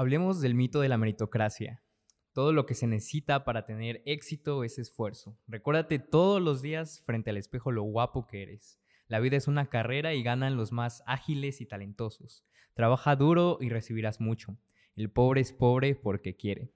Hablemos del mito de la meritocracia. Todo lo que se necesita para tener éxito es esfuerzo. Recuérdate todos los días frente al espejo lo guapo que eres. La vida es una carrera y ganan los más ágiles y talentosos. Trabaja duro y recibirás mucho. El pobre es pobre porque quiere.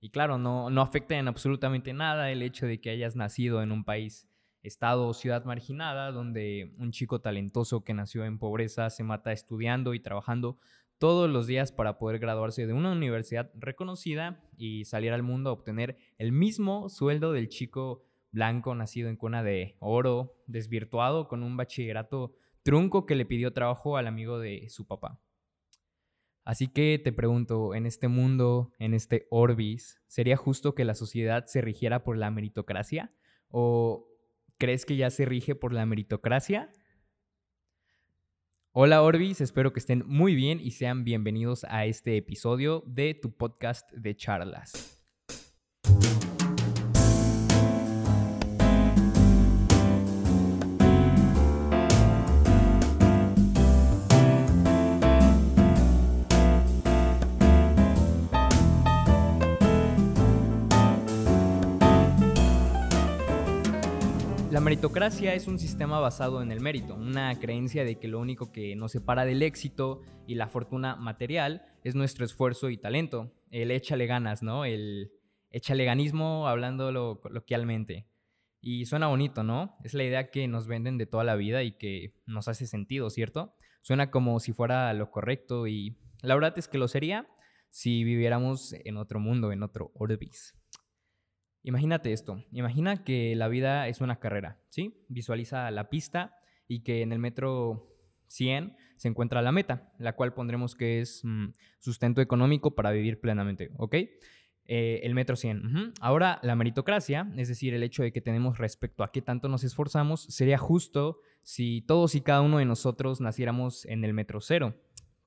Y claro, no, no afecta en absolutamente nada el hecho de que hayas nacido en un país, estado o ciudad marginada, donde un chico talentoso que nació en pobreza se mata estudiando y trabajando todos los días para poder graduarse de una universidad reconocida y salir al mundo a obtener el mismo sueldo del chico blanco nacido en cuna de oro, desvirtuado con un bachillerato trunco que le pidió trabajo al amigo de su papá. Así que te pregunto, en este mundo, en este Orbis, ¿sería justo que la sociedad se rigiera por la meritocracia? ¿O crees que ya se rige por la meritocracia? Hola Orbis, espero que estén muy bien y sean bienvenidos a este episodio de tu podcast de charlas. Meritocracia es un sistema basado en el mérito, una creencia de que lo único que nos separa del éxito y la fortuna material es nuestro esfuerzo y talento, el échale ganas, ¿no? El échale ganismo hablándolo coloquialmente. Y suena bonito, ¿no? Es la idea que nos venden de toda la vida y que nos hace sentido, ¿cierto? Suena como si fuera lo correcto y la verdad es que lo sería si viviéramos en otro mundo, en otro Orbis. Imagínate esto, imagina que la vida es una carrera, ¿sí? Visualiza la pista y que en el metro 100 se encuentra la meta, la cual pondremos que es mm, sustento económico para vivir plenamente, ¿ok? Eh, el metro 100. Ahora, la meritocracia, es decir, el hecho de que tenemos respecto a qué tanto nos esforzamos, sería justo si todos y cada uno de nosotros naciéramos en el metro cero.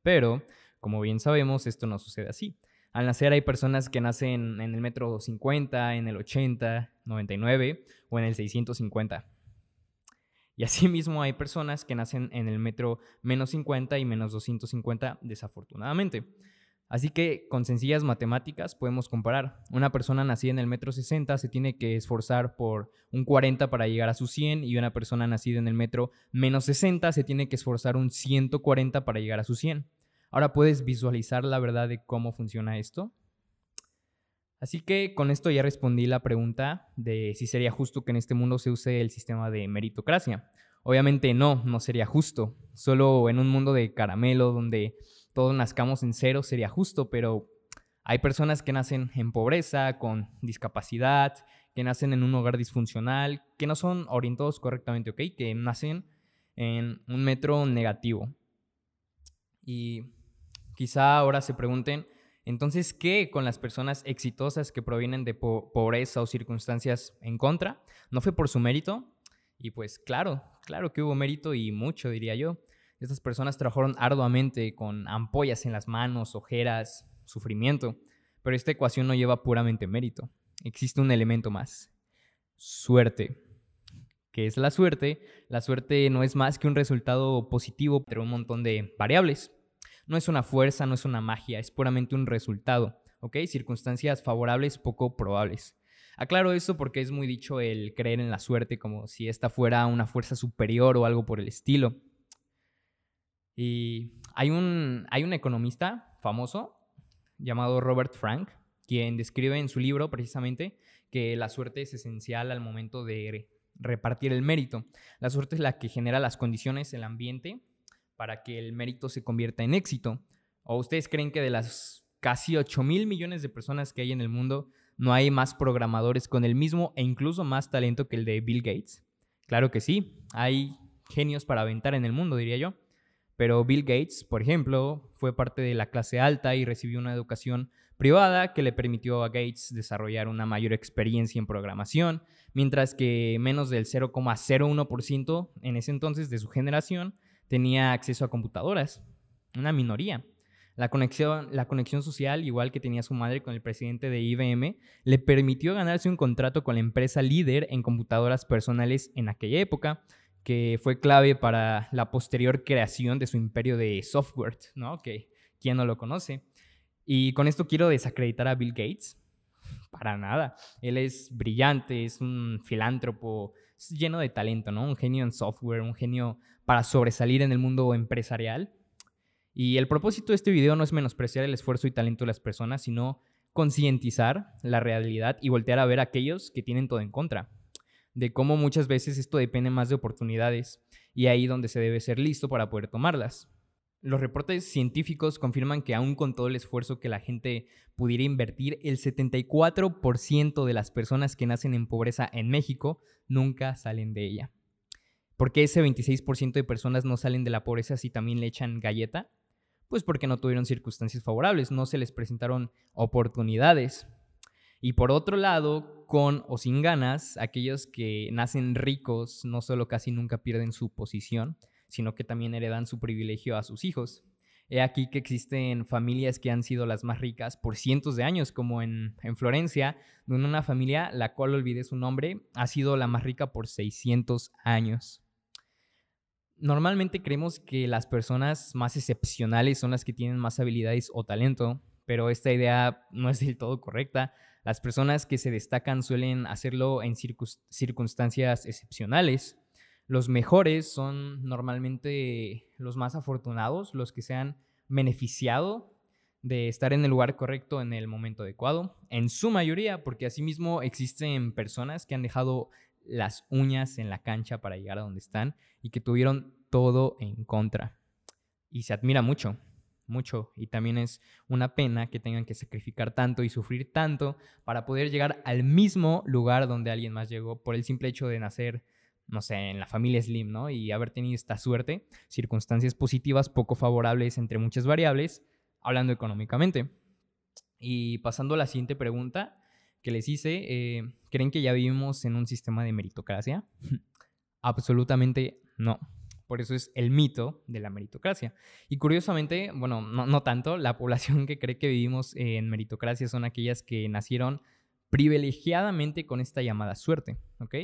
Pero, como bien sabemos, esto no sucede así. Al nacer hay personas que nacen en el metro 50, en el 80, 99 o en el 650. Y asimismo hay personas que nacen en el metro menos 50 y menos 250, desafortunadamente. Así que con sencillas matemáticas podemos comparar. Una persona nacida en el metro 60 se tiene que esforzar por un 40 para llegar a su 100 y una persona nacida en el metro menos 60 se tiene que esforzar un 140 para llegar a su 100. Ahora puedes visualizar la verdad de cómo funciona esto. Así que con esto ya respondí la pregunta de si sería justo que en este mundo se use el sistema de meritocracia. Obviamente no, no sería justo. Solo en un mundo de caramelo donde todos nazcamos en cero sería justo, pero hay personas que nacen en pobreza, con discapacidad, que nacen en un hogar disfuncional, que no son orientados correctamente, ¿ok? Que nacen en un metro negativo. Y Quizá ahora se pregunten, entonces, ¿qué con las personas exitosas que provienen de pobreza o circunstancias en contra? ¿No fue por su mérito? Y pues claro, claro que hubo mérito y mucho, diría yo. Estas personas trabajaron arduamente con ampollas en las manos, ojeras, sufrimiento, pero esta ecuación no lleva puramente mérito. Existe un elemento más, suerte. ¿Qué es la suerte? La suerte no es más que un resultado positivo, pero un montón de variables. No es una fuerza, no es una magia, es puramente un resultado, ¿ok? Circunstancias favorables poco probables. Aclaro esto porque es muy dicho el creer en la suerte como si esta fuera una fuerza superior o algo por el estilo. Y hay un, hay un economista famoso llamado Robert Frank, quien describe en su libro precisamente que la suerte es esencial al momento de repartir el mérito. La suerte es la que genera las condiciones, el ambiente para que el mérito se convierta en éxito? ¿O ustedes creen que de las casi 8 mil millones de personas que hay en el mundo, no hay más programadores con el mismo e incluso más talento que el de Bill Gates? Claro que sí, hay genios para aventar en el mundo, diría yo. Pero Bill Gates, por ejemplo, fue parte de la clase alta y recibió una educación privada que le permitió a Gates desarrollar una mayor experiencia en programación, mientras que menos del 0,01% en ese entonces de su generación tenía acceso a computadoras, una minoría. La conexión, la conexión social, igual que tenía su madre con el presidente de IBM, le permitió ganarse un contrato con la empresa líder en computadoras personales en aquella época, que fue clave para la posterior creación de su imperio de software, ¿no? Que quién no lo conoce. Y con esto quiero desacreditar a Bill Gates. Para nada. Él es brillante, es un filántropo, lleno de talento, ¿no? Un genio en software, un genio para sobresalir en el mundo empresarial. Y el propósito de este video no es menospreciar el esfuerzo y talento de las personas, sino concientizar la realidad y voltear a ver a aquellos que tienen todo en contra. De cómo muchas veces esto depende más de oportunidades y ahí donde se debe ser listo para poder tomarlas. Los reportes científicos confirman que aún con todo el esfuerzo que la gente pudiera invertir, el 74% de las personas que nacen en pobreza en México nunca salen de ella. ¿Por qué ese 26% de personas no salen de la pobreza si también le echan galleta? Pues porque no tuvieron circunstancias favorables, no se les presentaron oportunidades. Y por otro lado, con o sin ganas, aquellos que nacen ricos no solo casi nunca pierden su posición, sino que también heredan su privilegio a sus hijos. He aquí que existen familias que han sido las más ricas por cientos de años, como en, en, Florencia, donde una familia, la cual olvidé su nombre, ha sido la más rica por 600 años. Normalmente creemos que las personas más excepcionales son las que tienen más habilidades o talento, pero esta idea no es del todo correcta. Las personas que se destacan suelen hacerlo en circunstancias excepcionales. Los mejores son normalmente los más afortunados, los que se han beneficiado de estar en el lugar correcto en el momento adecuado, en su mayoría, porque asimismo existen personas que han dejado las uñas en la cancha para llegar a donde están y que tuvieron todo en contra. Y se admira mucho, mucho. Y también es una pena que tengan que sacrificar tanto y sufrir tanto para poder llegar al mismo lugar donde alguien más llegó por el simple hecho de nacer, no sé, en la familia Slim, ¿no? Y haber tenido esta suerte, circunstancias positivas poco favorables entre muchas variables, hablando económicamente. Y pasando a la siguiente pregunta, que les hice, eh, ¿creen que ya vivimos en un sistema de meritocracia? Absolutamente no. Por eso es el mito de la meritocracia. Y curiosamente, bueno, no, no, tanto, la población que cree que vivimos en meritocracia son aquellas que nacieron privilegiadamente con esta llamada suerte, ¿ok?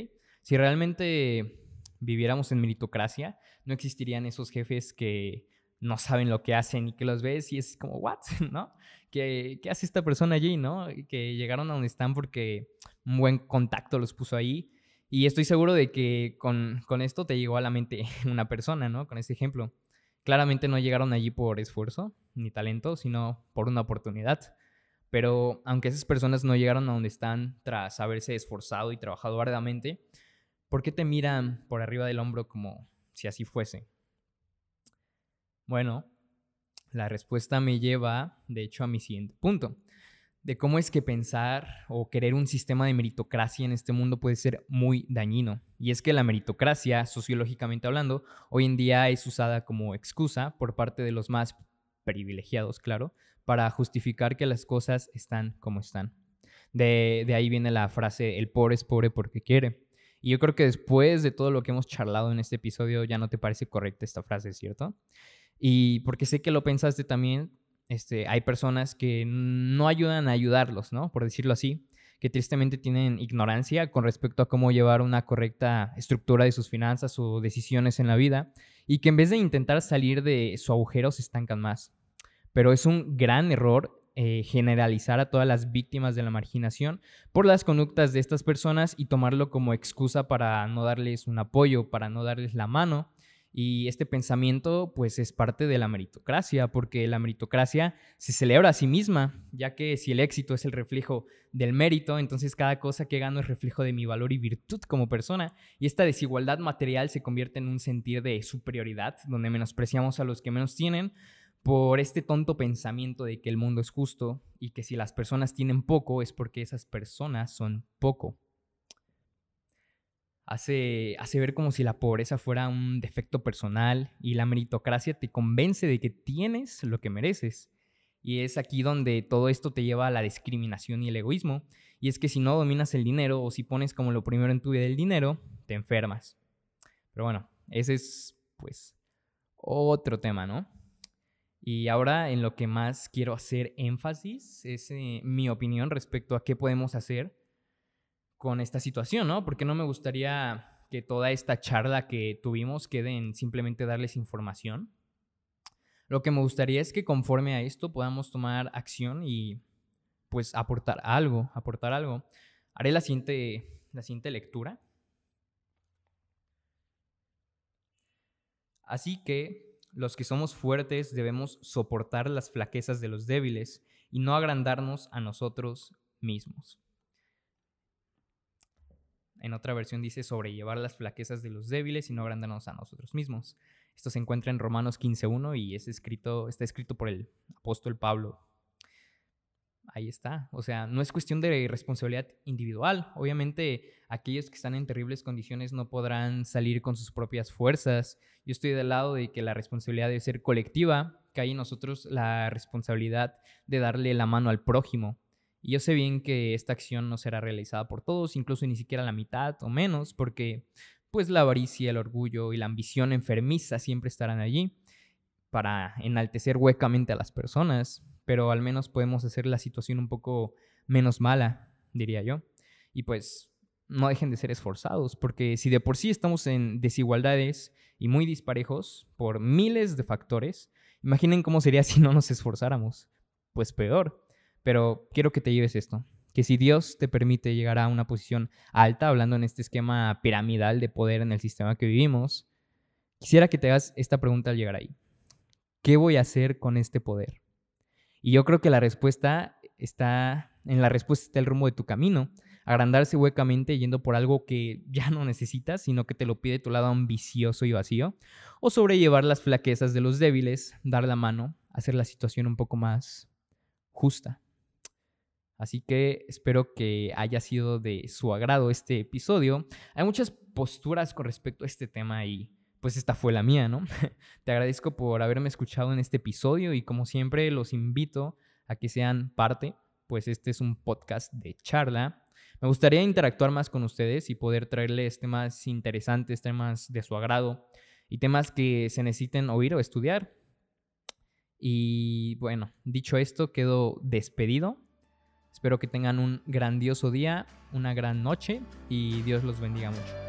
Si realmente viviéramos en meritocracia, no existirían esos jefes que no saben lo que hacen y que los ves y es como, ¿what? ¿No? ¿Qué, ¿Qué, hace esta persona allí? ¿No? Que llegaron a donde están porque un buen contacto los puso ahí. Y estoy seguro de que con, con esto te llegó a la mente una persona, ¿no? Con ese ejemplo. Claramente no llegaron allí por esfuerzo ni talento, sino por una oportunidad. Pero aunque esas personas no llegaron a donde están tras haberse esforzado y trabajado arduamente, ¿por qué te miran por arriba del hombro como si así fuese? Bueno, la respuesta me lleva, de hecho, a mi siguiente punto, de cómo es que pensar o querer un sistema de meritocracia en este mundo puede ser muy dañino. Y es que la meritocracia, sociológicamente hablando, hoy en día es usada como excusa por parte de los más privilegiados, claro, para justificar que las cosas están como están. De, de ahí viene la frase, el pobre es pobre porque quiere. Y yo creo que después de todo lo que hemos charlado en este episodio ya no te parece correcta esta frase, ¿cierto? Y porque sé que lo pensaste también, este, hay personas que no ayudan a ayudarlos, ¿no? Por decirlo así, que tristemente tienen ignorancia con respecto a cómo llevar una correcta estructura de sus finanzas o decisiones en la vida y que en vez de intentar salir de su agujero se estancan más. Pero es un gran error eh, generalizar a todas las víctimas de la marginación por las conductas de estas personas y tomarlo como excusa para no darles un apoyo, para no darles la mano y este pensamiento pues es parte de la meritocracia, porque la meritocracia se celebra a sí misma, ya que si el éxito es el reflejo del mérito, entonces cada cosa que gano es reflejo de mi valor y virtud como persona. Y esta desigualdad material se convierte en un sentir de superioridad, donde menospreciamos a los que menos tienen por este tonto pensamiento de que el mundo es justo y que si las personas tienen poco es porque esas personas son poco hace, hace ver como si la pobreza fuera un defecto personal y la meritocracia te convence de que tienes lo que mereces. Y es aquí donde todo esto te lleva a la discriminación y el egoísmo. Y es que si no dominas el dinero o si pones como lo primero en tu vida el dinero, te enfermas. Pero bueno, ese es pues otro tema, ¿no? Y ahora en lo que más quiero hacer énfasis es eh, mi opinión respecto a qué podemos hacer con esta situación, ¿no? Porque no me gustaría que toda esta charla que tuvimos quede en simplemente darles información. Lo que me gustaría es que conforme a esto podamos tomar acción y pues aportar algo, aportar algo. Haré la siguiente, la siguiente lectura. Así que los que somos fuertes debemos soportar las flaquezas de los débiles y no agrandarnos a nosotros mismos. En otra versión dice sobrellevar las flaquezas de los débiles y no agrandarnos a nosotros mismos. Esto se encuentra en Romanos 15.1 y es escrito, está escrito por el apóstol Pablo. Ahí está. O sea, no es cuestión de responsabilidad individual. Obviamente, aquellos que están en terribles condiciones no podrán salir con sus propias fuerzas. Yo estoy del lado de que la responsabilidad debe ser colectiva, que hay en nosotros la responsabilidad de darle la mano al prójimo. Y yo sé bien que esta acción no será realizada por todos, incluso ni siquiera la mitad o menos, porque pues la avaricia, el orgullo y la ambición enfermiza siempre estarán allí para enaltecer huecamente a las personas, pero al menos podemos hacer la situación un poco menos mala, diría yo. Y pues no dejen de ser esforzados, porque si de por sí estamos en desigualdades y muy disparejos por miles de factores, imaginen cómo sería si no nos esforzáramos. Pues peor. Pero quiero que te lleves esto que si Dios te permite llegar a una posición alta, hablando en este esquema piramidal de poder en el sistema que vivimos, quisiera que te hagas esta pregunta al llegar ahí. ¿Qué voy a hacer con este poder? Y yo creo que la respuesta está, en la respuesta está el rumbo de tu camino. Agrandarse huecamente yendo por algo que ya no necesitas, sino que te lo pide tu lado ambicioso y vacío. O sobrellevar las flaquezas de los débiles, dar la mano, hacer la situación un poco más justa. Así que espero que haya sido de su agrado este episodio. Hay muchas posturas con respecto a este tema y pues esta fue la mía, ¿no? Te agradezco por haberme escuchado en este episodio y como siempre los invito a que sean parte, pues este es un podcast de charla. Me gustaría interactuar más con ustedes y poder traerles temas interesantes, temas de su agrado y temas que se necesiten oír o estudiar. Y bueno, dicho esto, quedo despedido. Espero que tengan un grandioso día, una gran noche y Dios los bendiga mucho.